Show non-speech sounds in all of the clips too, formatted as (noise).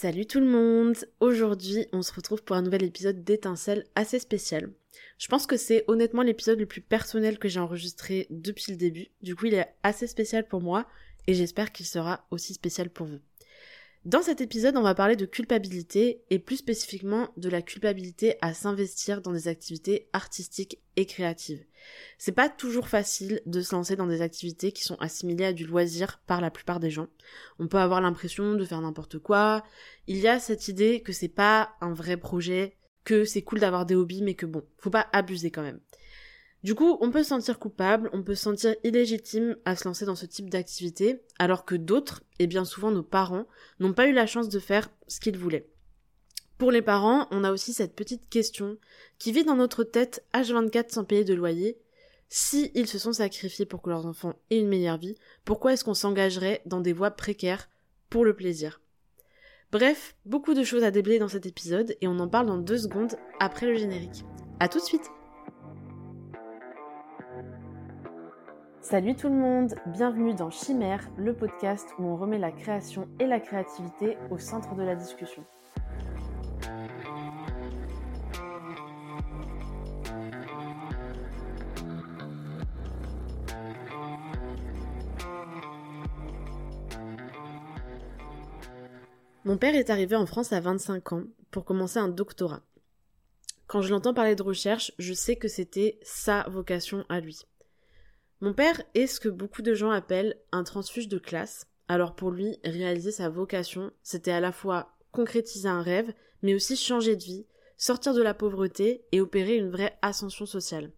Salut tout le monde Aujourd'hui, on se retrouve pour un nouvel épisode d'étincelle assez spécial. Je pense que c'est honnêtement l'épisode le plus personnel que j'ai enregistré depuis le début. Du coup, il est assez spécial pour moi et j'espère qu'il sera aussi spécial pour vous. Dans cet épisode, on va parler de culpabilité et plus spécifiquement de la culpabilité à s'investir dans des activités artistiques et créatives. C'est pas toujours facile de se lancer dans des activités qui sont assimilées à du loisir par la plupart des gens. On peut avoir l'impression de faire n'importe quoi. Il y a cette idée que c'est pas un vrai projet, que c'est cool d'avoir des hobbies mais que bon, faut pas abuser quand même. Du coup, on peut se sentir coupable, on peut se sentir illégitime à se lancer dans ce type d'activité, alors que d'autres, et bien souvent nos parents, n'ont pas eu la chance de faire ce qu'ils voulaient. Pour les parents, on a aussi cette petite question qui vit dans notre tête H24 sans payer de loyer. Si ils se sont sacrifiés pour que leurs enfants aient une meilleure vie, pourquoi est-ce qu'on s'engagerait dans des voies précaires pour le plaisir? Bref, beaucoup de choses à déblayer dans cet épisode et on en parle dans deux secondes après le générique. A tout de suite Salut tout le monde, bienvenue dans Chimère, le podcast où on remet la création et la créativité au centre de la discussion. Mon père est arrivé en France à 25 ans pour commencer un doctorat. Quand je l'entends parler de recherche, je sais que c'était sa vocation à lui. Mon père est ce que beaucoup de gens appellent un transfuge de classe. Alors pour lui, réaliser sa vocation, c'était à la fois concrétiser un rêve, mais aussi changer de vie, sortir de la pauvreté et opérer une vraie ascension sociale.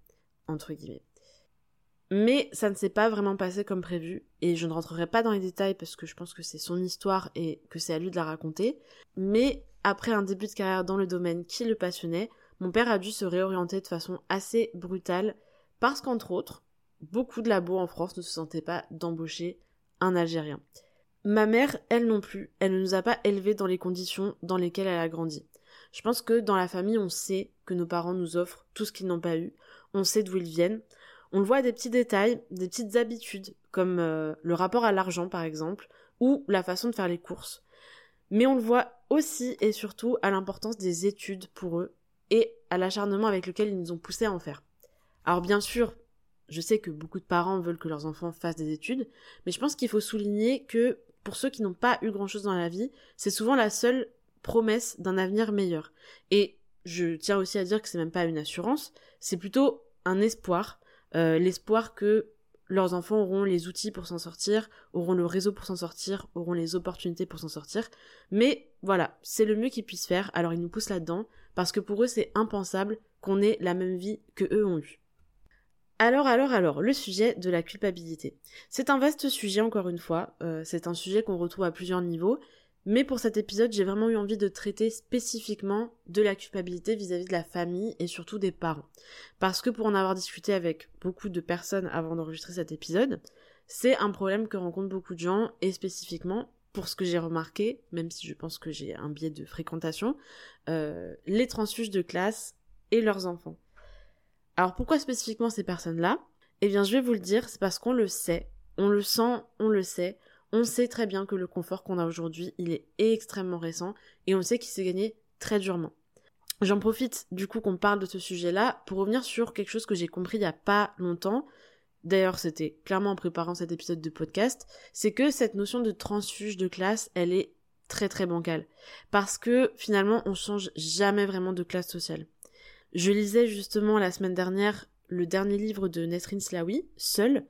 Mais ça ne s'est pas vraiment passé comme prévu, et je ne rentrerai pas dans les détails parce que je pense que c'est son histoire et que c'est à lui de la raconter. Mais après un début de carrière dans le domaine qui le passionnait, mon père a dû se réorienter de façon assez brutale parce qu'entre autres, beaucoup de labos en France ne se sentaient pas d'embaucher un Algérien. Ma mère, elle non plus, elle ne nous a pas élevés dans les conditions dans lesquelles elle a grandi. Je pense que dans la famille, on sait que nos parents nous offrent tout ce qu'ils n'ont pas eu, on sait d'où ils viennent, on le voit à des petits détails, des petites habitudes, comme euh, le rapport à l'argent par exemple, ou la façon de faire les courses. Mais on le voit aussi et surtout à l'importance des études pour eux et à l'acharnement avec lequel ils nous ont poussés à en faire. Alors bien sûr, je sais que beaucoup de parents veulent que leurs enfants fassent des études, mais je pense qu'il faut souligner que pour ceux qui n'ont pas eu grand-chose dans la vie, c'est souvent la seule promesse d'un avenir meilleur. Et je tiens aussi à dire que c'est même pas une assurance, c'est plutôt un espoir, euh, l'espoir que leurs enfants auront les outils pour s'en sortir, auront le réseau pour s'en sortir, auront les opportunités pour s'en sortir. Mais voilà, c'est le mieux qu'ils puissent faire, alors ils nous poussent là-dedans, parce que pour eux c'est impensable qu'on ait la même vie que eux ont eu. Alors, alors, alors, le sujet de la culpabilité. C'est un vaste sujet, encore une fois. Euh, c'est un sujet qu'on retrouve à plusieurs niveaux. Mais pour cet épisode, j'ai vraiment eu envie de traiter spécifiquement de la culpabilité vis-à-vis de la famille et surtout des parents. Parce que pour en avoir discuté avec beaucoup de personnes avant d'enregistrer cet épisode, c'est un problème que rencontrent beaucoup de gens et spécifiquement, pour ce que j'ai remarqué, même si je pense que j'ai un biais de fréquentation, euh, les transfuges de classe et leurs enfants. Alors pourquoi spécifiquement ces personnes-là? Eh bien je vais vous le dire, c'est parce qu'on le sait, on le sent, on le sait, on sait très bien que le confort qu'on a aujourd'hui, il est extrêmement récent et on sait qu'il s'est gagné très durement. J'en profite du coup qu'on parle de ce sujet-là pour revenir sur quelque chose que j'ai compris il y a pas longtemps. D'ailleurs, c'était clairement en préparant cet épisode de podcast, c'est que cette notion de transfuge de classe, elle est très très bancale. Parce que finalement, on change jamais vraiment de classe sociale. Je lisais justement la semaine dernière le dernier livre de Nesrin Slawi, Seul,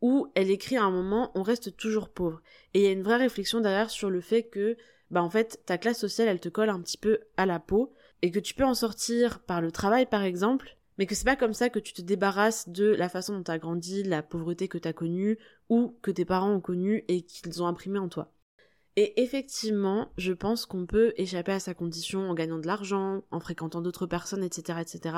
où elle écrit à un moment on reste toujours pauvre. Et il y a une vraie réflexion derrière sur le fait que bah en fait ta classe sociale elle te colle un petit peu à la peau et que tu peux en sortir par le travail par exemple, mais que c'est pas comme ça que tu te débarrasses de la façon dont t'as grandi, la pauvreté que t'as connue ou que tes parents ont connue et qu'ils ont imprimé en toi. Et effectivement, je pense qu'on peut échapper à sa condition en gagnant de l'argent, en fréquentant d'autres personnes, etc., etc.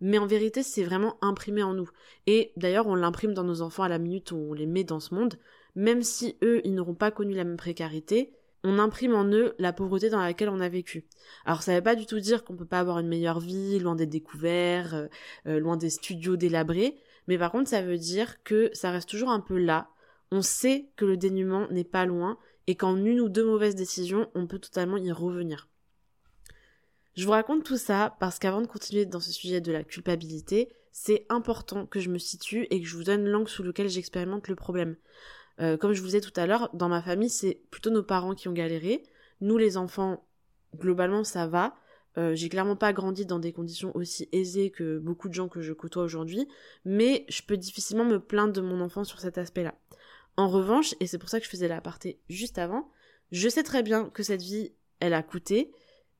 Mais en vérité, c'est vraiment imprimé en nous. Et d'ailleurs, on l'imprime dans nos enfants à la minute où on les met dans ce monde. Même si eux, ils n'auront pas connu la même précarité, on imprime en eux la pauvreté dans laquelle on a vécu. Alors ça veut pas du tout dire qu'on peut pas avoir une meilleure vie, loin des découverts, euh, euh, loin des studios délabrés, mais par contre ça veut dire que ça reste toujours un peu là. On sait que le dénuement n'est pas loin et qu'en une ou deux mauvaises décisions, on peut totalement y revenir. Je vous raconte tout ça parce qu'avant de continuer dans ce sujet de la culpabilité, c'est important que je me situe et que je vous donne l'angle sous lequel j'expérimente le problème. Euh, comme je vous disais tout à l'heure, dans ma famille, c'est plutôt nos parents qui ont galéré. Nous, les enfants, globalement, ça va. Euh, j'ai clairement pas grandi dans des conditions aussi aisées que beaucoup de gens que je côtoie aujourd'hui, mais je peux difficilement me plaindre de mon enfant sur cet aspect-là. En revanche, et c'est pour ça que je faisais l'aparté juste avant, je sais très bien que cette vie, elle a coûté,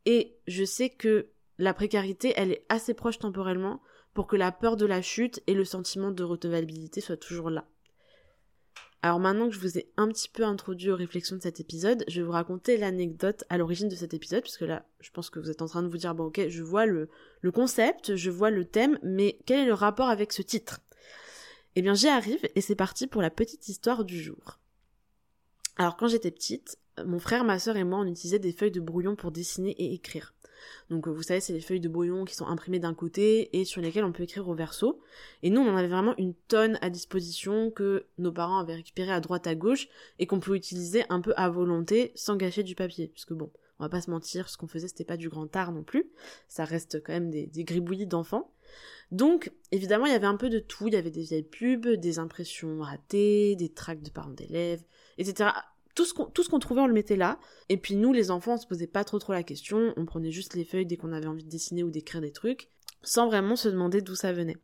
et je sais que la précarité, elle est assez proche temporellement pour que la peur de la chute et le sentiment de redevabilité soient toujours là. Alors maintenant que je vous ai un petit peu introduit aux réflexions de cet épisode, je vais vous raconter l'anecdote à l'origine de cet épisode, puisque là, je pense que vous êtes en train de vous dire, bon ok, je vois le, le concept, je vois le thème, mais quel est le rapport avec ce titre? Eh bien j'y arrive, et c'est parti pour la petite histoire du jour. Alors quand j'étais petite, mon frère, ma soeur et moi, on utilisait des feuilles de brouillon pour dessiner et écrire. Donc vous savez, c'est les feuilles de brouillon qui sont imprimées d'un côté et sur lesquelles on peut écrire au verso. Et nous, on en avait vraiment une tonne à disposition que nos parents avaient récupéré à droite à gauche et qu'on pouvait utiliser un peu à volonté sans gâcher du papier. Puisque bon, on va pas se mentir, ce qu'on faisait c'était pas du grand art non plus. Ça reste quand même des, des gribouillis d'enfants. Donc, évidemment, il y avait un peu de tout. Il y avait des vieilles pubs, des impressions ratées, des tracts de parents d'élèves, etc tout ce qu'on trouvait on le mettait là. Et puis nous les enfants on se posait pas trop trop la question. On prenait juste les feuilles dès qu'on avait envie de dessiner ou d'écrire des trucs sans vraiment se demander d'où ça venait.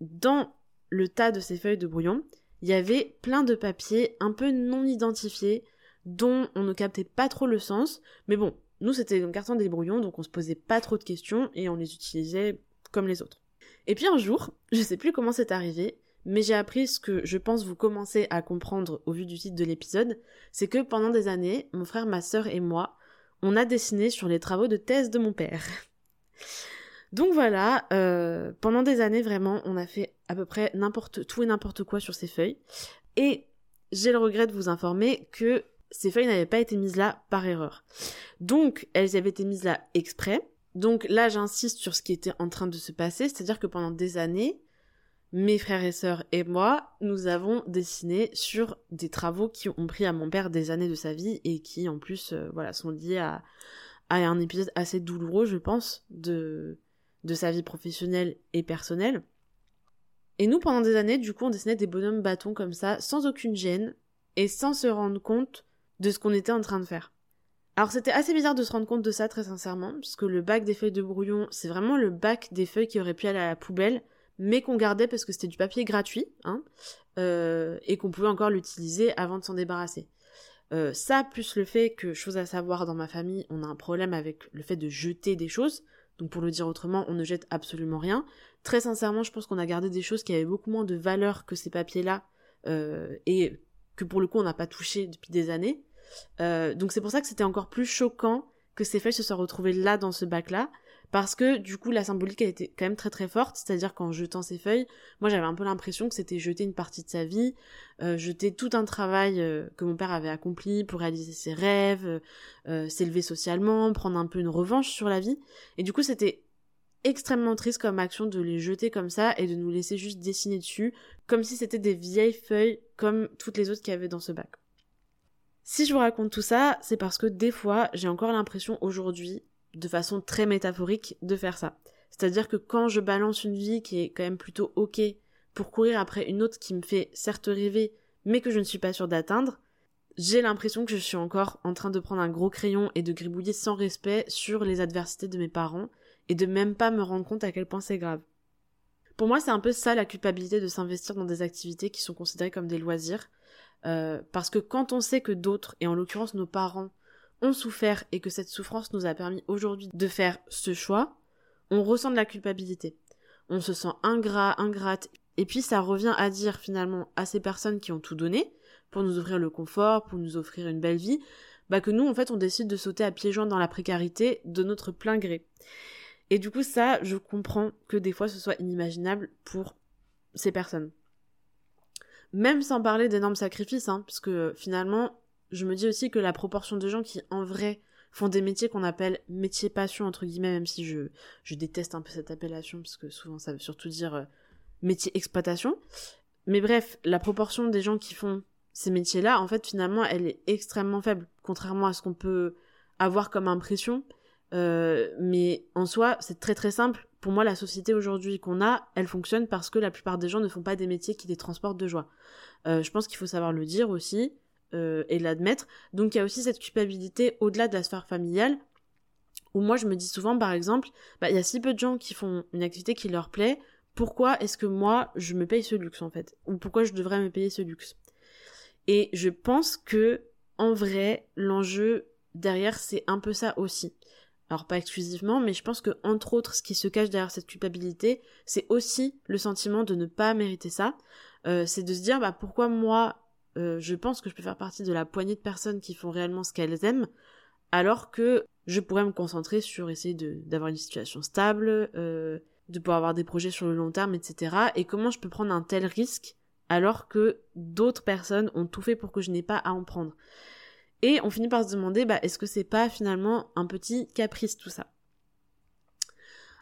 Dans le tas de ces feuilles de brouillon il y avait plein de papiers un peu non identifiés dont on ne captait pas trop le sens. Mais bon nous c'était un carton des brouillons donc on se posait pas trop de questions et on les utilisait comme les autres et puis un jour (laughs) je sais plus comment c'est arrivé mais j'ai appris ce que je pense vous commencez à comprendre au vu du titre de l'épisode, c'est que pendant des années, mon frère, ma sœur et moi, on a dessiné sur les travaux de thèse de mon père. (laughs) Donc voilà, euh, pendant des années vraiment, on a fait à peu près n'importe tout et n'importe quoi sur ces feuilles. Et j'ai le regret de vous informer que ces feuilles n'avaient pas été mises là par erreur. Donc elles avaient été mises là exprès. Donc là j'insiste sur ce qui était en train de se passer, c'est-à-dire que pendant des années, mes frères et sœurs et moi, nous avons dessiné sur des travaux qui ont pris à mon père des années de sa vie et qui en plus euh, voilà sont liés à, un épisode assez douloureux, je pense, de, de sa vie professionnelle et personnelle. Et nous, pendant des années, du coup, on dessinait des bonhommes bâtons comme ça, sans aucune gêne, et sans se rendre compte de ce qu'on était en train de faire. Alors c'était assez bizarre de se rendre compte de ça, très sincèrement, puisque le bac des feuilles de brouillon, c'est vraiment le bac des feuilles qui auraient pu aller à la poubelle, mais qu'on gardait parce que c'était du papier gratuit, hein, euh, et qu'on pouvait encore l'utiliser avant de s'en débarrasser. Euh, ça, plus le fait que, chose à savoir dans ma famille, on a un problème avec le fait de jeter des choses. Donc pour le dire autrement, on ne jette absolument rien. Très sincèrement, je pense qu'on a gardé des choses qui avaient beaucoup moins de valeur que ces papiers-là, euh, et que pour le coup on n'a pas touché depuis des années. Donc c'est pour ça que c'était encore plus choquant que ces feuilles se soient retrouvées là dans ce bac-là, parce que du coup la symbolique a été quand même très très forte, c'est-à-dire qu'en jetant ces feuilles, moi j'avais un peu l'impression que c'était jeter une partie de sa vie, euh, jeter tout un travail euh, que mon père avait accompli pour réaliser ses rêves, euh, s'élever socialement, prendre un peu une revanche sur la vie, et du coup c'était extrêmement triste comme action de les jeter comme ça et de nous laisser juste dessiner dessus, comme si c'était des vieilles feuilles comme toutes les autres qu'il y avait dans ce bac. Si je vous raconte tout ça, c'est parce que des fois, j'ai encore l'impression aujourd'hui de façon très métaphorique de faire ça. C'est-à-dire que quand je balance une vie qui est quand même plutôt ok pour courir après une autre qui me fait certes rêver mais que je ne suis pas sûre d'atteindre, j'ai l'impression que je suis encore en train de prendre un gros crayon et de gribouiller sans respect sur les adversités de mes parents et de même pas me rendre compte à quel point c'est grave. Pour moi, c'est un peu ça la culpabilité de s'investir dans des activités qui sont considérées comme des loisirs, euh, parce que quand on sait que d'autres, et en l'occurrence nos parents, ont souffert et que cette souffrance nous a permis aujourd'hui de faire ce choix, on ressent de la culpabilité. On se sent ingrat, ingrate, et puis ça revient à dire finalement à ces personnes qui ont tout donné pour nous offrir le confort, pour nous offrir une belle vie, bah que nous en fait on décide de sauter à pieds joints dans la précarité de notre plein gré. Et du coup ça, je comprends que des fois ce soit inimaginable pour ces personnes. Même sans parler d'énormes sacrifices, hein, parce que finalement je me dis aussi que la proportion de gens qui en vrai font des métiers qu'on appelle métiers passion entre guillemets même si je, je déteste un peu cette appellation parce que souvent ça veut surtout dire euh, métier exploitation mais bref la proportion des gens qui font ces métiers-là, en fait, finalement, elle est extrêmement faible, contrairement à ce qu'on peut avoir comme impression. Euh, mais en soi, c'est très très simple. Pour moi, la société aujourd'hui qu'on a, elle fonctionne parce que la plupart des gens ne font pas des métiers qui les transportent de joie. Euh, je pense qu'il faut savoir le dire aussi euh, et l'admettre. Donc il y a aussi cette culpabilité au-delà de la sphère familiale, où moi je me dis souvent, par exemple, bah, il y a si peu de gens qui font une activité qui leur plaît, pourquoi est-ce que moi je me paye ce luxe en fait? Ou pourquoi je devrais me payer ce luxe? Et je pense que en vrai, l'enjeu derrière c'est un peu ça aussi alors pas exclusivement, mais je pense que entre autres, ce qui se cache derrière cette culpabilité, c'est aussi le sentiment de ne pas mériter ça. Euh, c'est de se dire, bah pourquoi moi, euh, je pense que je peux faire partie de la poignée de personnes qui font réellement ce qu'elles aiment, alors que je pourrais me concentrer sur essayer d'avoir une situation stable, euh, de pouvoir avoir des projets sur le long terme, etc. Et comment je peux prendre un tel risque alors que d'autres personnes ont tout fait pour que je n'ai pas à en prendre? Et on finit par se demander, bah, est-ce que c'est pas finalement un petit caprice tout ça?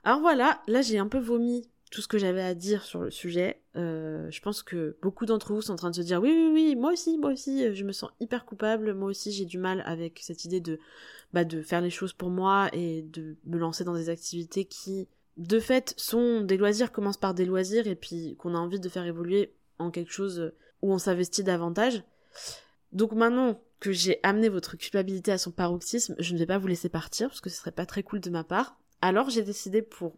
Alors voilà, là j'ai un peu vomi tout ce que j'avais à dire sur le sujet. Euh, je pense que beaucoup d'entre vous sont en train de se dire oui, oui, oui, moi aussi, moi aussi, je me sens hyper coupable, moi aussi j'ai du mal avec cette idée de, bah, de faire les choses pour moi et de me lancer dans des activités qui, de fait, sont des loisirs, commencent par des loisirs et puis qu'on a envie de faire évoluer en quelque chose où on s'investit davantage. Donc maintenant que j'ai amené votre culpabilité à son paroxysme, je ne vais pas vous laisser partir parce que ce serait pas très cool de ma part. Alors j'ai décidé pour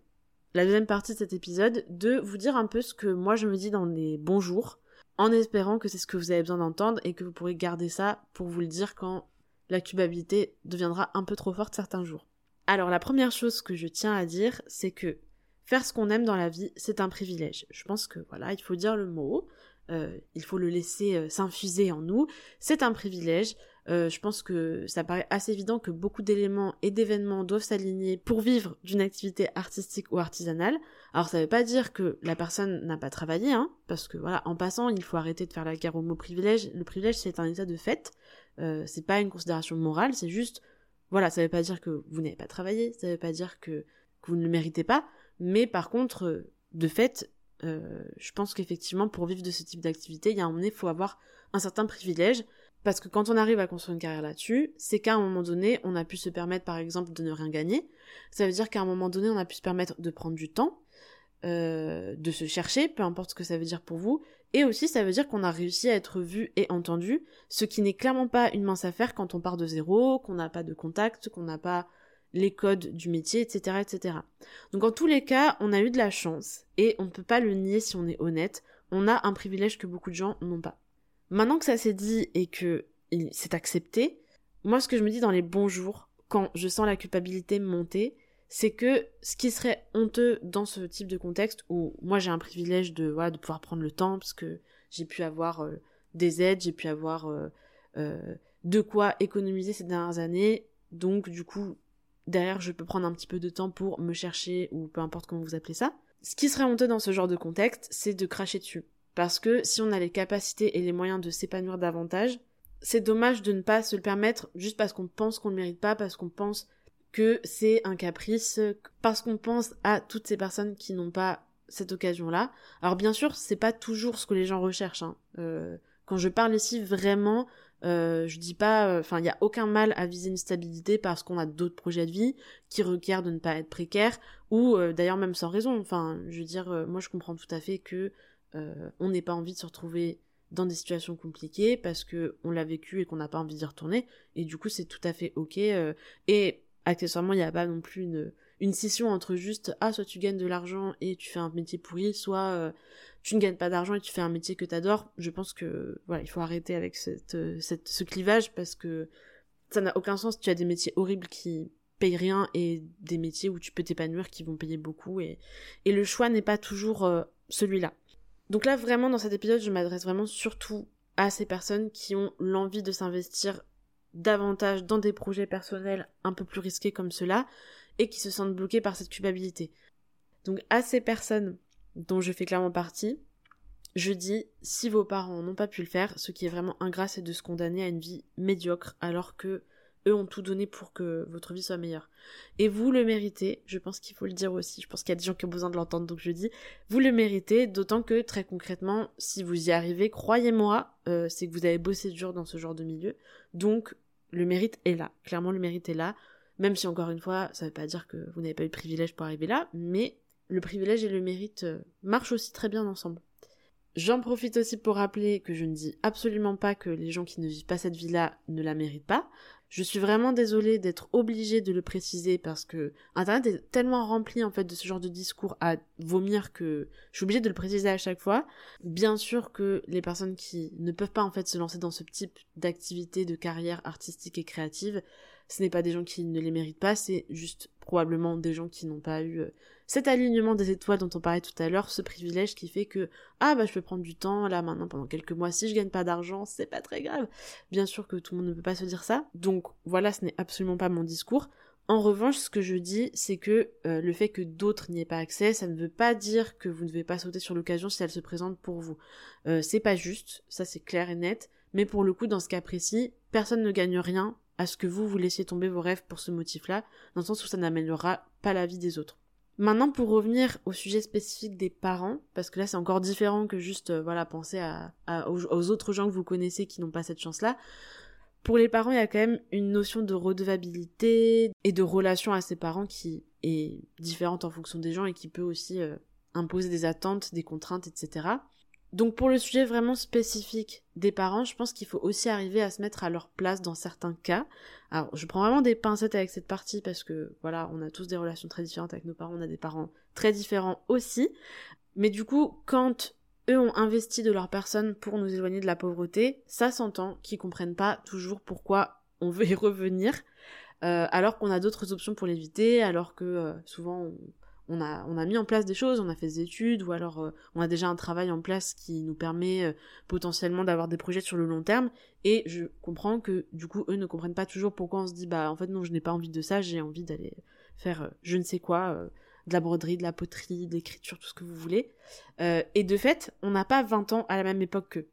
la deuxième partie de cet épisode de vous dire un peu ce que moi je me dis dans les bons jours, en espérant que c'est ce que vous avez besoin d'entendre et que vous pourrez garder ça pour vous le dire quand la culpabilité deviendra un peu trop forte certains jours. Alors la première chose que je tiens à dire, c'est que faire ce qu'on aime dans la vie, c'est un privilège. Je pense que voilà, il faut dire le mot. Euh, il faut le laisser euh, s'infuser en nous. C'est un privilège. Euh, je pense que ça paraît assez évident que beaucoup d'éléments et d'événements doivent s'aligner pour vivre d'une activité artistique ou artisanale. Alors ça ne veut pas dire que la personne n'a pas travaillé, hein, parce que voilà, en passant, il faut arrêter de faire la guerre au mot privilège. Le privilège, c'est un état de fait. Euh, c'est pas une considération morale, c'est juste, voilà, ça ne veut pas dire que vous n'avez pas travaillé, ça ne veut pas dire que, que vous ne le méritez pas, mais par contre, de fait, euh, je pense qu'effectivement, pour vivre de ce type d'activité, il y a un moment il faut avoir un certain privilège. Parce que quand on arrive à construire une carrière là-dessus, c'est qu'à un moment donné, on a pu se permettre, par exemple, de ne rien gagner. Ça veut dire qu'à un moment donné, on a pu se permettre de prendre du temps, euh, de se chercher, peu importe ce que ça veut dire pour vous. Et aussi, ça veut dire qu'on a réussi à être vu et entendu, ce qui n'est clairement pas une mince affaire quand on part de zéro, qu'on n'a pas de contact, qu'on n'a pas les codes du métier, etc., etc. Donc en tous les cas, on a eu de la chance, et on ne peut pas le nier si on est honnête, on a un privilège que beaucoup de gens n'ont pas. Maintenant que ça s'est dit et que c'est accepté, moi ce que je me dis dans les bons jours, quand je sens la culpabilité monter, c'est que ce qui serait honteux dans ce type de contexte où moi j'ai un privilège de voilà de pouvoir prendre le temps parce que j'ai pu avoir euh, des aides, j'ai pu avoir euh, euh, de quoi économiser ces dernières années, donc du coup Derrière, je peux prendre un petit peu de temps pour me chercher ou peu importe comment vous appelez ça. Ce qui serait honteux dans ce genre de contexte, c'est de cracher dessus. Parce que si on a les capacités et les moyens de s'épanouir davantage, c'est dommage de ne pas se le permettre juste parce qu'on pense qu'on ne le mérite pas, parce qu'on pense que c'est un caprice, parce qu'on pense à toutes ces personnes qui n'ont pas cette occasion-là. Alors bien sûr, c'est pas toujours ce que les gens recherchent. Hein. Euh, quand je parle ici vraiment euh, je dis pas, euh, enfin, il y a aucun mal à viser une stabilité parce qu'on a d'autres projets de vie qui requièrent de ne pas être précaire ou euh, d'ailleurs même sans raison. Enfin, je veux dire, moi je comprends tout à fait que on n'ait pas envie de se retrouver dans des situations compliquées parce que on l'a vécu et qu'on n'a pas envie d'y retourner et du coup c'est tout à fait ok. et accessoirement, il n'y a pas non plus une une scission entre juste ah soit tu gagnes de l'argent et tu fais un métier pourri, soit tu ne gagnes pas d'argent et tu fais un métier que tu adores, je pense que voilà, il faut arrêter avec cette, ce clivage parce que ça n'a aucun sens. Tu as des métiers horribles qui payent rien et des métiers où tu peux t'épanouir qui vont payer beaucoup et, le choix n'est pas toujours euh, celui-là. Donc là vraiment dans cet épisode je m'adresse vraiment surtout à ces personnes qui ont l'envie de s'investir davantage dans des projets personnels un peu plus risqués comme cela et qui se sentent bloqués par cette culpabilité. Donc à ces personnes dont je fais clairement partie, je dis, si vos parents n'ont pas pu le faire, ce qui est vraiment ingrat, c'est de se condamner à une vie médiocre, alors que eux ont tout donné pour que votre vie soit meilleure. Et vous le méritez, je pense qu'il faut le dire aussi, je pense qu'il y a des gens qui ont besoin de l'entendre, donc je dis, vous le méritez, d'autant que très concrètement, si vous y arrivez, croyez-moi, euh, c'est que vous avez bossé dur dans ce genre de milieu, donc le mérite est là, clairement le mérite est là, même si encore une fois, ça veut pas dire que vous n'avez pas eu de privilège pour arriver là, mais le privilège et le mérite euh, marchent aussi très bien ensemble. J'en profite aussi pour rappeler que je ne dis absolument pas que les gens qui ne vivent pas cette vie-là ne la méritent pas. Je suis vraiment désolée d'être obligée de le préciser parce que Internet est tellement rempli en fait de ce genre de discours à vomir que je suis obligée de le préciser à chaque fois. Bien sûr que les personnes qui ne peuvent pas en fait se lancer dans ce type d'activité de carrière artistique et créative, ce n'est pas des gens qui ne les méritent pas, c'est juste probablement des gens qui n'ont pas eu euh, cet alignement des étoiles dont on parlait tout à l'heure, ce privilège qui fait que ah bah je peux prendre du temps là maintenant pendant quelques mois si je gagne pas d'argent, c'est pas très grave. Bien sûr que tout le monde ne peut pas se dire ça. Donc voilà, ce n'est absolument pas mon discours. En revanche, ce que je dis, c'est que euh, le fait que d'autres n'y aient pas accès, ça ne veut pas dire que vous ne devez pas sauter sur l'occasion si elle se présente pour vous. Euh, c'est pas juste, ça c'est clair et net, mais pour le coup, dans ce cas précis, personne ne gagne rien à ce que vous vous laissiez tomber vos rêves pour ce motif-là, dans le sens où ça n'améliorera pas la vie des autres. Maintenant, pour revenir au sujet spécifique des parents, parce que là c'est encore différent que juste euh, voilà penser aux, autres gens que vous connaissez qui n'ont pas cette chance-là. Pour les parents, il y a quand même une notion de redevabilité et de relation à ses parents qui est différente en fonction des gens et qui peut aussi euh, imposer des attentes, des contraintes, etc. Donc pour le sujet vraiment spécifique des parents, je pense qu'il faut aussi arriver à se mettre à leur place dans certains cas. Alors je prends vraiment des pincettes avec cette partie parce que voilà, on a tous des relations très différentes avec nos parents, on a des parents très différents aussi. Mais du coup, quand eux ont investi de leur personne pour nous éloigner de la pauvreté, ça s'entend qu'ils comprennent pas toujours pourquoi on (laughs) veut y revenir, euh, alors qu'on a d'autres options pour l'éviter, alors que euh, souvent on a, on mis en place des choses, on a fait des études, ou alors euh, on a déjà un travail en place qui nous permet euh, potentiellement d'avoir des projets sur le long terme. Et je comprends que du coup, eux ne comprennent pas toujours pourquoi on se dit, bah en fait non, je n'ai pas envie de ça, j'ai envie d'aller faire euh, je ne sais quoi, de la broderie, de la poterie, de l'écriture, tout ce que vous voulez. et de fait, on n'a pas 20 ans à la même époque qu'eux.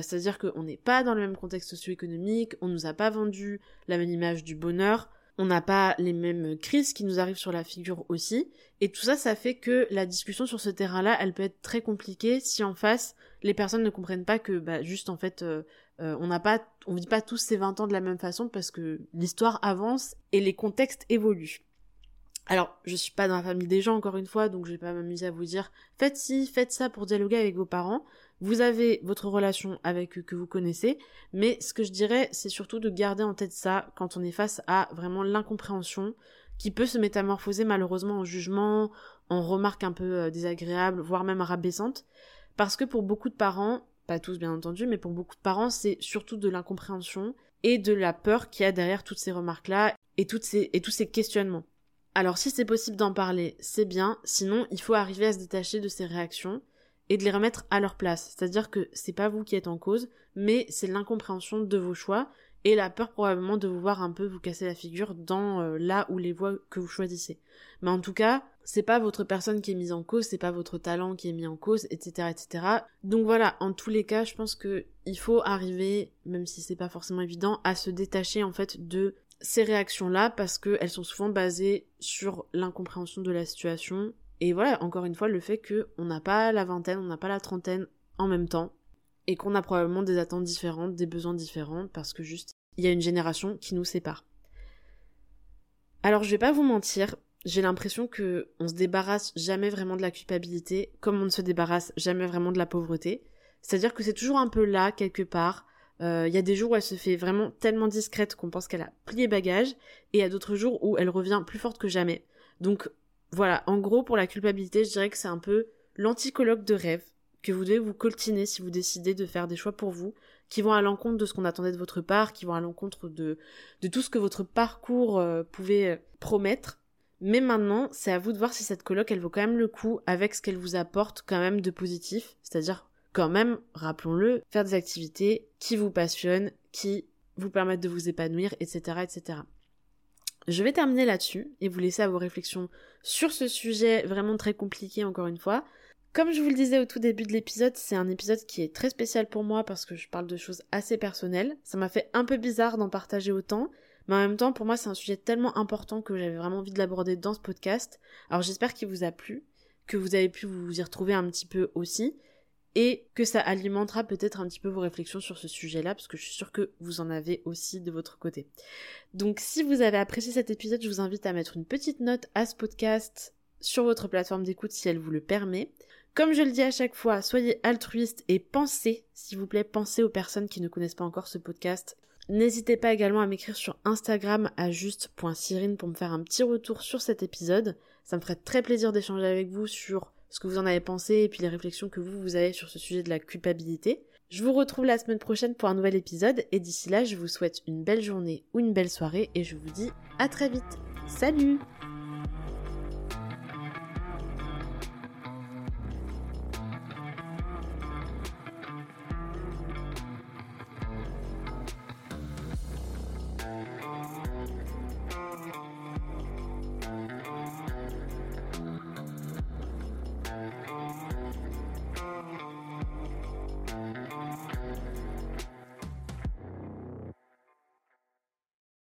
C'est-à-dire qu'on n'est pas dans le même contexte socio-économique, on nous a pas vendu la même image du bonheur, on n'a pas les mêmes crises qui nous arrivent sur la figure aussi, et tout ça, ça fait que la discussion sur ce terrain-là, elle peut être très compliquée si en face, les personnes ne comprennent pas que, bah, juste en fait, euh, euh, on n'a pas, on vit pas tous ces 20 ans de la même façon parce que l'histoire avance et les contextes évoluent. Alors, je suis pas dans la famille des gens encore une fois, donc je vais pas m'amuser à vous dire faites ci, faites ça pour dialoguer avec vos parents. Vous avez votre relation avec eux que vous connaissez, mais ce que je dirais, c'est surtout de garder en tête ça quand on est face à vraiment l'incompréhension qui peut se métamorphoser malheureusement en jugement, en remarques un peu euh, désagréables, voire même rabaissantes, parce que pour beaucoup de parents, pas tous bien entendu, mais pour beaucoup de parents, c'est surtout de l'incompréhension et de la peur qu'il y a derrière toutes ces remarques-là et, toutes et tous ces questionnements. Alors si c'est possible d'en parler, c'est bien, sinon il faut arriver à se détacher de ces réactions et de les remettre à leur place. C'est-à-dire que c'est pas vous qui êtes en cause, mais c'est l'incompréhension de vos choix et la peur probablement de vous voir un peu vous casser la figure dans euh, là où les voies que vous choisissez. Mais en tout cas, c'est pas votre personne qui est mise en cause, c'est pas votre talent qui est mis en cause, etc., etc. Donc voilà, en tous les cas, je pense que il faut arriver, même si c'est pas forcément évident, à se détacher en fait de ces réactions-là parce qu'elles sont souvent basées sur l'incompréhension de la situation. Et voilà, encore une fois, le fait qu'on n'a pas la vingtaine, on n'a pas la trentaine en même temps, et qu'on a probablement des attentes différentes, des besoins différents, parce que juste, il y a une génération qui nous sépare. Alors je vais pas vous mentir, j'ai l'impression que on se débarrasse jamais vraiment de la culpabilité, comme on ne se débarrasse jamais vraiment de la pauvreté. C'est-à-dire que c'est toujours un peu là, quelque part. Il euh, y a des jours où elle se fait vraiment tellement discrète qu'on pense qu'elle a plié bagage, et il y a d'autres jours où elle revient plus forte que jamais. Donc voilà, en gros, pour la culpabilité, je dirais que c'est un peu l'anticologue de rêve que vous devez vous coltiner si vous décidez de faire des choix pour vous, qui vont à l'encontre de ce qu'on attendait de votre part, qui vont à l'encontre de, tout ce que votre parcours euh, pouvait euh, promettre. Mais maintenant, c'est à vous de voir si cette coloc, elle vaut quand même le coup avec ce qu'elle vous apporte quand même de positif, c'est-à-dire quand même, rappelons-le, faire des activités qui vous passionnent, qui vous permettent de vous épanouir, etc., etc. Je vais terminer là-dessus et vous laisser à vos réflexions sur ce sujet vraiment très compliqué encore une fois. Comme je vous le disais au tout début de l'épisode, c'est un épisode qui est très spécial pour moi parce que je parle de choses assez personnelles. Ça m'a fait un peu bizarre d'en partager autant, Mais en même temps, pour moi, c'est un sujet tellement important que j'avais vraiment envie de l'aborder dans ce podcast. Alors j'espère qu'il vous a plu, que vous avez pu vous y retrouver un petit peu aussi, et que ça alimentera peut-être un petit peu vos réflexions sur ce sujet-là, parce que je suis sûre que vous en avez aussi de votre côté. Donc si vous avez apprécié cet épisode, je vous invite à mettre une petite note à ce podcast sur votre plateforme d'écoute si elle vous le permet. Comme je le dis à chaque fois, soyez altruiste et pensez, s'il vous plaît, pensez aux personnes qui ne connaissent pas encore ce podcast. N'hésitez pas également à m'écrire sur Instagram à juste.cyrine pour me faire un petit retour sur cet épisode. Ça me ferait très plaisir d'échanger avec vous sur ce que vous en avez pensé et puis les réflexions que vous, vous avez sur ce sujet de la culpabilité. Je vous retrouve la semaine prochaine pour un nouvel épisode et d'ici là, je vous souhaite une belle journée ou une belle soirée et je vous dis à très vite. Salut